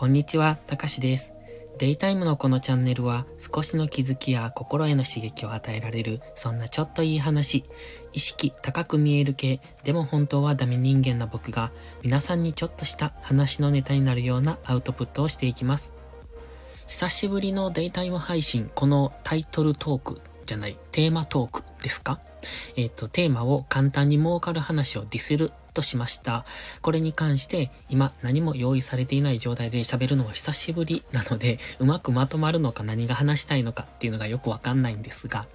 こんにちは、たかしです。デイタイムのこのチャンネルは少しの気づきや心への刺激を与えられるそんなちょっといい話、意識高く見える系、でも本当はダメ人間な僕が皆さんにちょっとした話のネタになるようなアウトプットをしていきます。久しぶりのデイタイム配信、このタイトルトークじゃない、テーマトークですか？えっ、ー、と、テーマを簡単に儲かる話をディスるとしました。これに関して今何も用意されていない状態で喋るのは久しぶりなので、うまくまとまるのか何が話したいのかっていうのがよくわかんないんですが、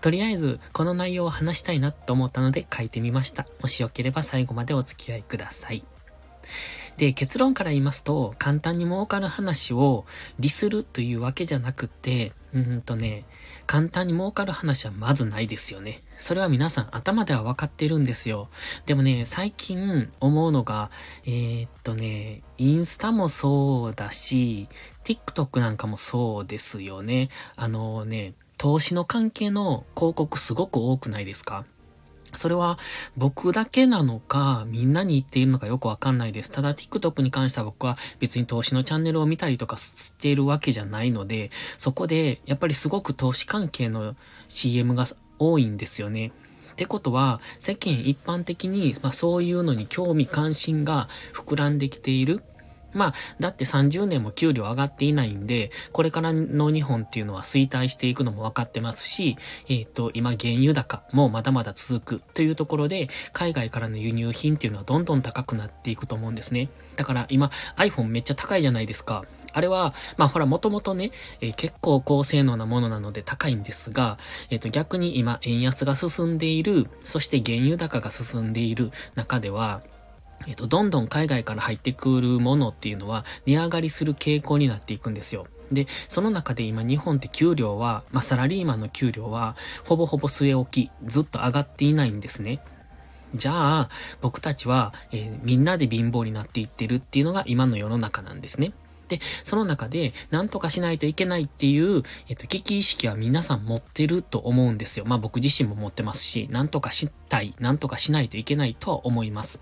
とりあえずこの内容を話したいなと思ったので書いてみました。もしよければ最後までお付き合いください。で、結論から言いますと、簡単に儲かる話を利するというわけじゃなくて、うんとね、簡単に儲かる話はまずないですよね。それは皆さん頭では分かってるんですよ。でもね、最近思うのが、えー、っとね、インスタもそうだし、TikTok なんかもそうですよね。あのね、投資の関係の広告すごく多くないですか？それは僕だけなのか、みんなに言っているのかよくわかんないです。ただ TikTok に関しては僕は別に投資のチャンネルを見たりとかしているわけじゃないので、そこでやっぱりすごく投資関係の CM が多いんですよね。ってことは、世間一般的に、まあそういうのに興味関心が膨らんできている。まあ、だって30年も給料上がっていないんで、これからの日本っていうのは衰退していくのも分かってますし、えっ、ー、と、今原油高もまだまだ続くというところで、海外からの輸入品っていうのはどんどん高くなっていくと思うんですね。だから今 iPhone めっちゃ高いじゃないですか。あれは、まあほら、もともとね、えー、結構高性能なものなので高いんですが、えっ、ー、と逆に今円安が進んでいる、そして原油高が進んでいる中では、えっと、どんどん海外から入ってくるものっていうのは値上がりする傾向になっていくんですよ。で、その中で今日本って給料は、まあ、サラリーマンの給料は、ほぼほぼ据え置き、ずっと上がっていないんですね。じゃあ、僕たちは、えー、みんなで貧乏になっていってるっていうのが今の世の中なんですね。で、その中で、何とかしないといけないっていう、えっと、危機意識は皆さん持ってると思うんですよ。まあ僕自身も持ってますし、何とかしたい、何とかしないといけないとは思います。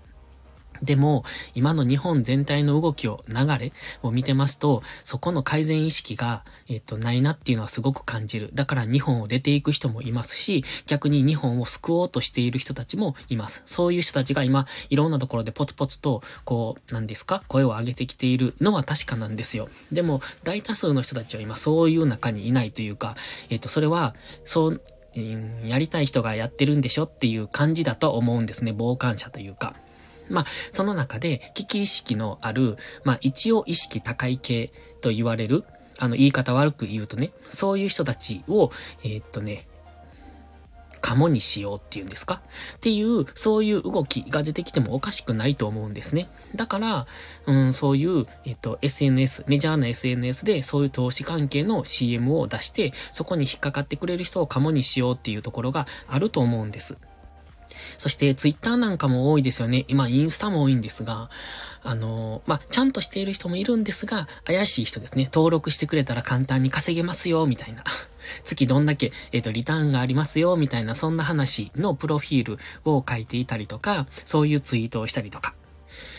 でも、今の日本全体の動きを、流れを見てますと、そこの改善意識が、えっと、ないなっていうのはすごく感じる。だから日本を出ていく人もいますし、逆に日本を救おうとしている人たちもいます。そういう人たちが今、いろんなところでポツポツと、こう、何ですか？声を上げてきているのは確かなんですよ。でも、大多数の人たちは今そういう中にいないというか、えっと、それは、そう、やりたい人がやってるんでしょっていう感じだと思うんですね。傍観者というか。まあ、その中で危機意識のある、まあ、一応意識高い系と言われる、あの、言い方悪く言うとね、そういう人たちを、えー、っとね、カモにしようっていうんですか？っていう、そういう動きが出てきてもおかしくないと思うんですね。だから、うん、そういう、えっと、SNS、メジャーな SNS でそういう投資関係の CM を出して、そこに引っかかってくれる人をカモにしようっていうところがあると思うんです。そしてツイッターなんかも多いですよね。今インスタも多いんですが、あのまあ、ちゃんとしている人もいるんですが、怪しい人ですね。登録してくれたら簡単に稼げますよ、みたいな。月どんだけ、えっ、ー、と、リターンがありますよ、みたいな、そんな話のプロフィールを書いていたりとか、そういうツイートをしたりとか。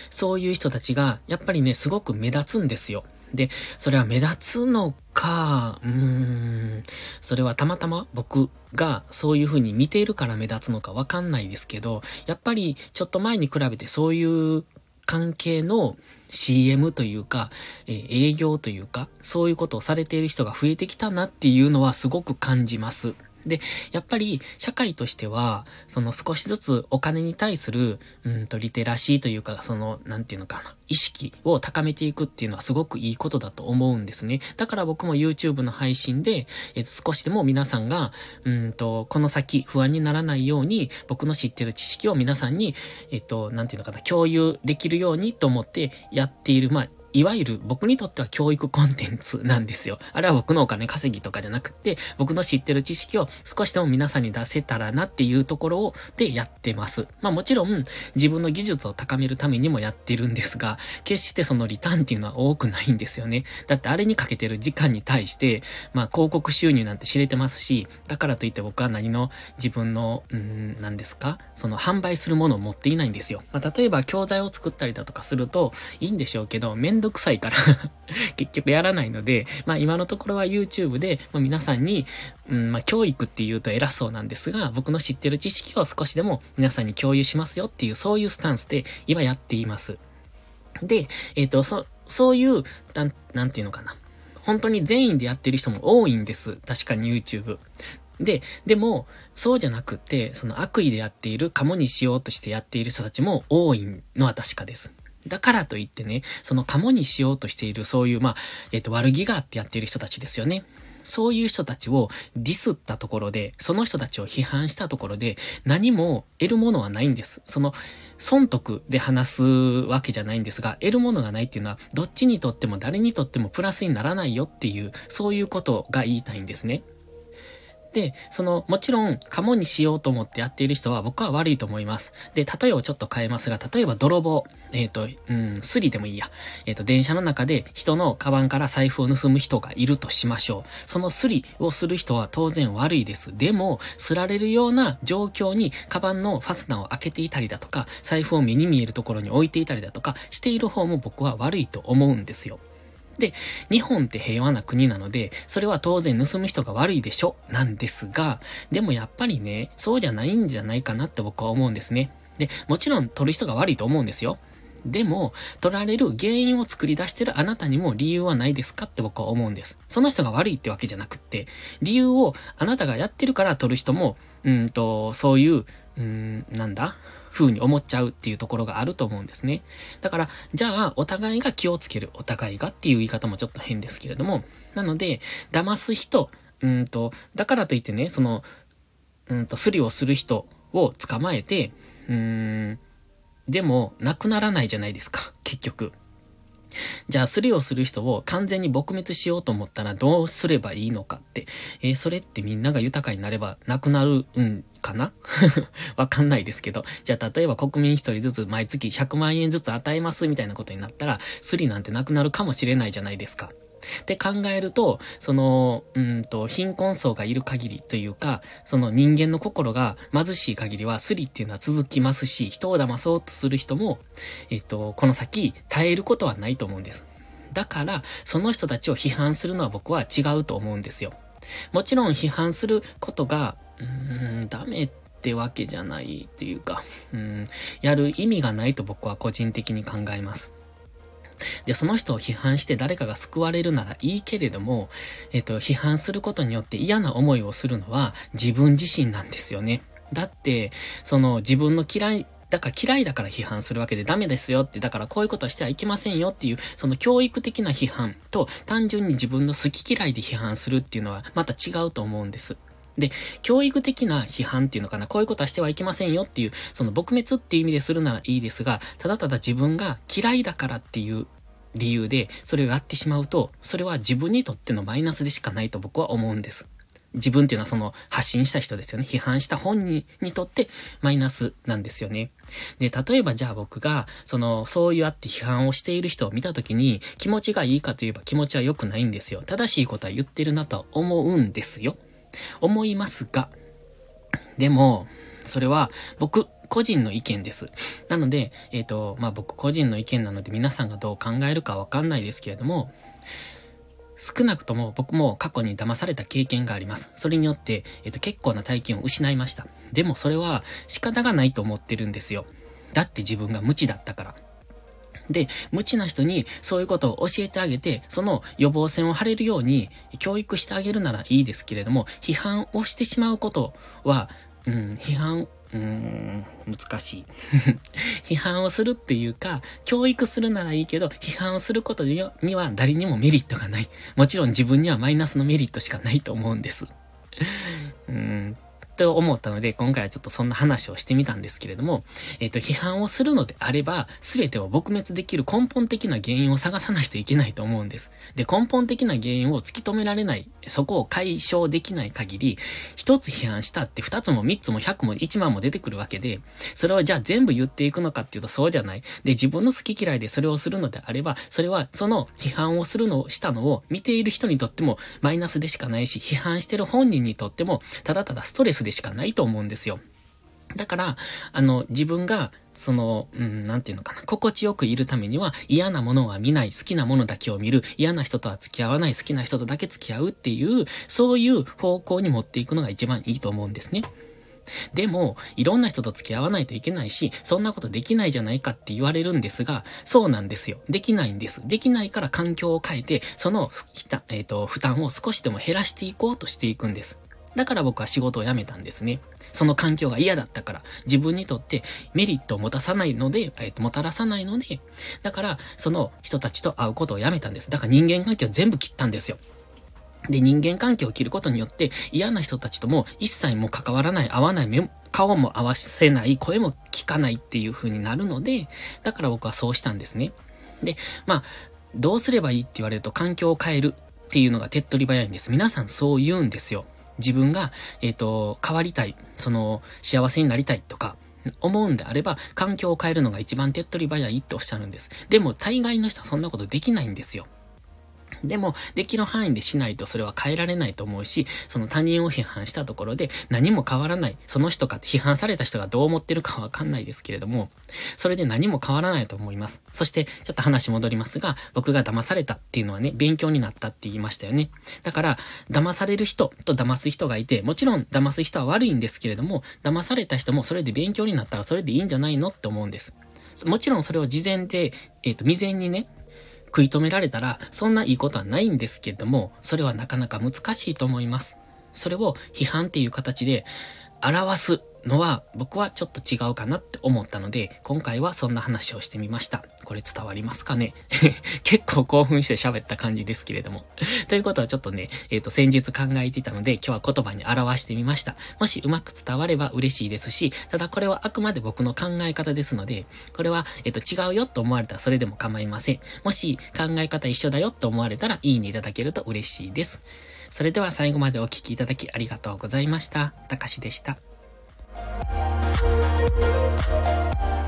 そういう人たちが、やっぱりね、すごく目立つんですよ。で、それは目立つのか、うーん、それはたまたま僕がそういう風に見ているから目立つのかわかんないですけど、やっぱりちょっと前に比べてそういう関係の CM というか、えー、営業というか、そういうことをされている人が増えてきたなっていうのはすごく感じます。で、やっぱり社会としては、その少しずつお金に対する、うんとリテラシーというか、その、なんていうのかな、意識を高めていくっていうのはすごくいいことだと思うんですね。だから僕も YouTube の配信で、え少しでも皆さんが、うんと、この先不安にならないように、僕の知ってる知識を皆さんに、えっと、なんていうのかな、共有できるようにと思ってやっている、まあ、いわゆる僕にとっては教育コンテンツなんですよ。あれは僕のお金稼ぎとかじゃなくて、僕の知ってる知識を少しでも皆さんに出せたらなっていうところをでやってます。まあもちろん自分の技術を高めるためにもやってるんですが、決してそのリターンっていうのは多くないんですよね。だってあれにかけてる時間に対して、まあ広告収入なんて知れてますし、だからといって僕は何の自分の、うん、何ですか？その販売するものを持っていないんですよ。まあ例えば教材を作ったりだとかするといいんでしょうけど、面倒どくさいから 結局やらないので、まあ今のところは YouTube で、まあ、皆さんに、うん、まあ教育って言うと偉そうなんですが、僕の知ってる知識を少しでも皆さんに共有しますよっていう、そういうスタンスで今やっています。で、えっ、ー、と、そ、そういう、なん、なんていうのかな。本当に全員でやってる人も多いんです。確かに YouTube。で、でも、そうじゃなくて、その悪意でやっている、カモにしようとしてやっている人たちも多いのは確かです。だからといってね、そのカモにしようとしている、そういう、まあ、えっ、と、悪気があってやっている人たちですよね。そういう人たちをディスったところで、その人たちを批判したところで、何も得るものはないんです。その、損得で話すわけじゃないんですが、得るものがないっていうのは、どっちにとっても誰にとってもプラスにならないよっていう、そういうことが言いたいんですね。で、その、もちろん、カモにしようと思ってやっている人は僕は悪いと思います。で、例えをちょっと変えますが、例えば泥棒、えっ、ー、と、うん、スリでもいいや。えっ、ー、と、電車の中で人のカバンから財布を盗む人がいるとしましょう。そのスリをする人は当然悪いです。でも、すられるような状況に、カバンのファスナーを開けていたりだとか、財布を目に見えるところに置いていたりだとか、している方も僕は悪いと思うんですよ。で、日本って平和な国なので、それは当然盗む人が悪いでしょ、なんですが、でもやっぱりね、そうじゃないんじゃないかなって僕は思うんですね。で、もちろん取る人が悪いと思うんですよ。でも、取られる原因を作り出してるあなたにも理由はないですかって僕は思うんです。その人が悪いってわけじゃなくって、理由をあなたがやってるから取る人も、うんと、そういう、うん、なんだ？風に思っちゃうっていうところがあると思うんですね。だから、じゃあ、お互いが気をつける。お互いがっていう言い方もちょっと変ですけれども、なので、騙す人、うんと、だからといってね、その、うんと、スリをする人を捕まえて、うーん、でも、なくならないじゃないですか、結局。じゃあ、スリをする人を完全に撲滅しようと思ったらどうすればいいのかって、えー、それってみんなが豊かになればなくなるんかな？わかんないですけど。じゃあ、例えば国民一人ずつ毎月100万円ずつ与えますみたいなことになったら、スリなんてなくなるかもしれないじゃないですか。って考えると、その、うんと、貧困層がいる限りというか、その人間の心が貧しい限りはスリっていうのは続きますし、人を騙そうとする人も、えっと、この先耐えることはないと思うんです。だから、その人たちを批判するのは僕は違うと思うんですよ。もちろん批判することが、うーん、ダメってわけじゃないっていうか、うん、やる意味がないと僕は個人的に考えます。で、その人を批判して誰かが救われるならいいけれども、えっと、批判することによって嫌な思いをするのは自分自身なんですよね。だって、その自分の嫌い、だから嫌いだから批判するわけでダメですよって、だからこういうことはしてはいけませんよっていう、その教育的な批判と単純に自分の好き嫌いで批判するっていうのはまた違うと思うんです。で、教育的な批判っていうのかな、こういうことはしてはいけませんよっていう、その撲滅っていう意味でするならいいですが、ただただ自分が嫌いだからっていう理由で、それをやってしまうと、それは自分にとってのマイナスでしかないと僕は思うんです。自分っていうのはその発信した人ですよね。批判した本人にとってマイナスなんですよね。で、例えばじゃあ僕が、その、そうやって批判をしている人を見たときに気持ちがいいかといえば気持ちは良くないんですよ。正しいことは言ってるなと思うんですよ。思いますが、でも、それは僕個人の意見です。なので、えっ、ー、と、まあ、僕個人の意見なので皆さんがどう考えるかわかんないですけれども、少なくとも僕も過去に騙された経験があります。それによって、えっ、ー、と、結構な大金を失いました。でもそれは仕方がないと思ってるんですよ。だって自分が無知だったから。で、無知な人にそういうことを教えてあげて、その予防線を張れるように教育してあげるならいいですけれども、批判をしてしまうことは、うん、批判、うーん、難しい。批判をするっていうか、教育するならいいけど、批判をすることには誰にもメリットがない。もちろん自分にはマイナスのメリットしかないと思うんです。うん、と思ったので、今回はちょっとそんな話をしてみたんですけれども、えっ、ー、と、批判をするのであれば、すべてを撲滅できる根本的な原因を探さないといけないと思うんです。で、根本的な原因を突き止められない、そこを解消できない限り、一つ批判したって二つも三つも百も一万も出てくるわけで、それはじゃあ全部言っていくのかっていうとそうじゃない。で、自分の好き嫌いでそれをするのであれば、それはその批判をするのをしたのを見ている人にとってもマイナスでしかないし、批判してる本人にとってもただただストレスでしかないと思うんですよ。だから、あの、自分が、その、うん、なんていうのかな、心地よくいるためには嫌なものは見ない、好きなものだけを見る、嫌な人とは付き合わない、好きな人とだけ付き合うっていう、そういう方向に持っていくのが一番いいと思うんですね。でも、いろんな人と付き合わないといけないし、そんなことできないじゃないかって言われるんですが、そうなんですよ。できないんです。できないから環境を変えて、その、えっ、ー、と、負担を少しでも減らしていこうとしていくんです。だから僕は仕事を辞めたんですね。その環境が嫌だったから、自分にとってメリットを持たさないので、えっ、と、もたらさないので、だから、その人たちと会うことをやめたんです。だから人間関係を全部切ったんですよ。で、人間関係を切ることによって、嫌な人たちとも一切も関わらない、会わない、顔も合わせない、声も聞かないっていう風になるので、だから僕はそうしたんですね。で、まあ、どうすればいいって言われると環境を変えるっていうのが手っ取り早いんです。皆さんそう言うんですよ。自分が、えっ、ー、と、変わりたい、その、幸せになりたいとか、思うんであれば、環境を変えるのが一番手っ取り早いっておっしゃるんです。でも、大概の人はそんなことできないんですよ。でも、できる範囲でしないとそれは変えられないと思うし、その他人を批判したところで何も変わらない。その人か、批判された人がどう思ってるかわかんないですけれども、それで何も変わらないと思います。そして、ちょっと話戻りますが、僕が騙されたっていうのはね、勉強になったって言いましたよね。だから、騙される人と騙す人がいて、もちろん騙す人は悪いんですけれども、騙された人もそれで勉強になったらそれでいいんじゃないのって思うんです。もちろんそれを事前で、えっ、ー、と、未然にね、食い止められたら、そんないいことはないんですけども、それはなかなか難しいと思います。それを批判っていう形で表すのは僕はちょっと違うかなって思ったので、今回はそんな話をしてみました。これ伝わりますかね？結構興奮して喋った感じですけれども ということはちょっとね、えっ、ー、と先日考えていたので今日は言葉に表してみました。もしうまく伝われば嬉しいですし、ただこれはあくまで僕の考え方ですので、これは、えっ、ー、と違うよと思われたらそれでも構いません。もし考え方一緒だよと思われたらいいねいただけると嬉しいです。それでは最後までお聴きいただきありがとうございました。たかしでした。Thank you.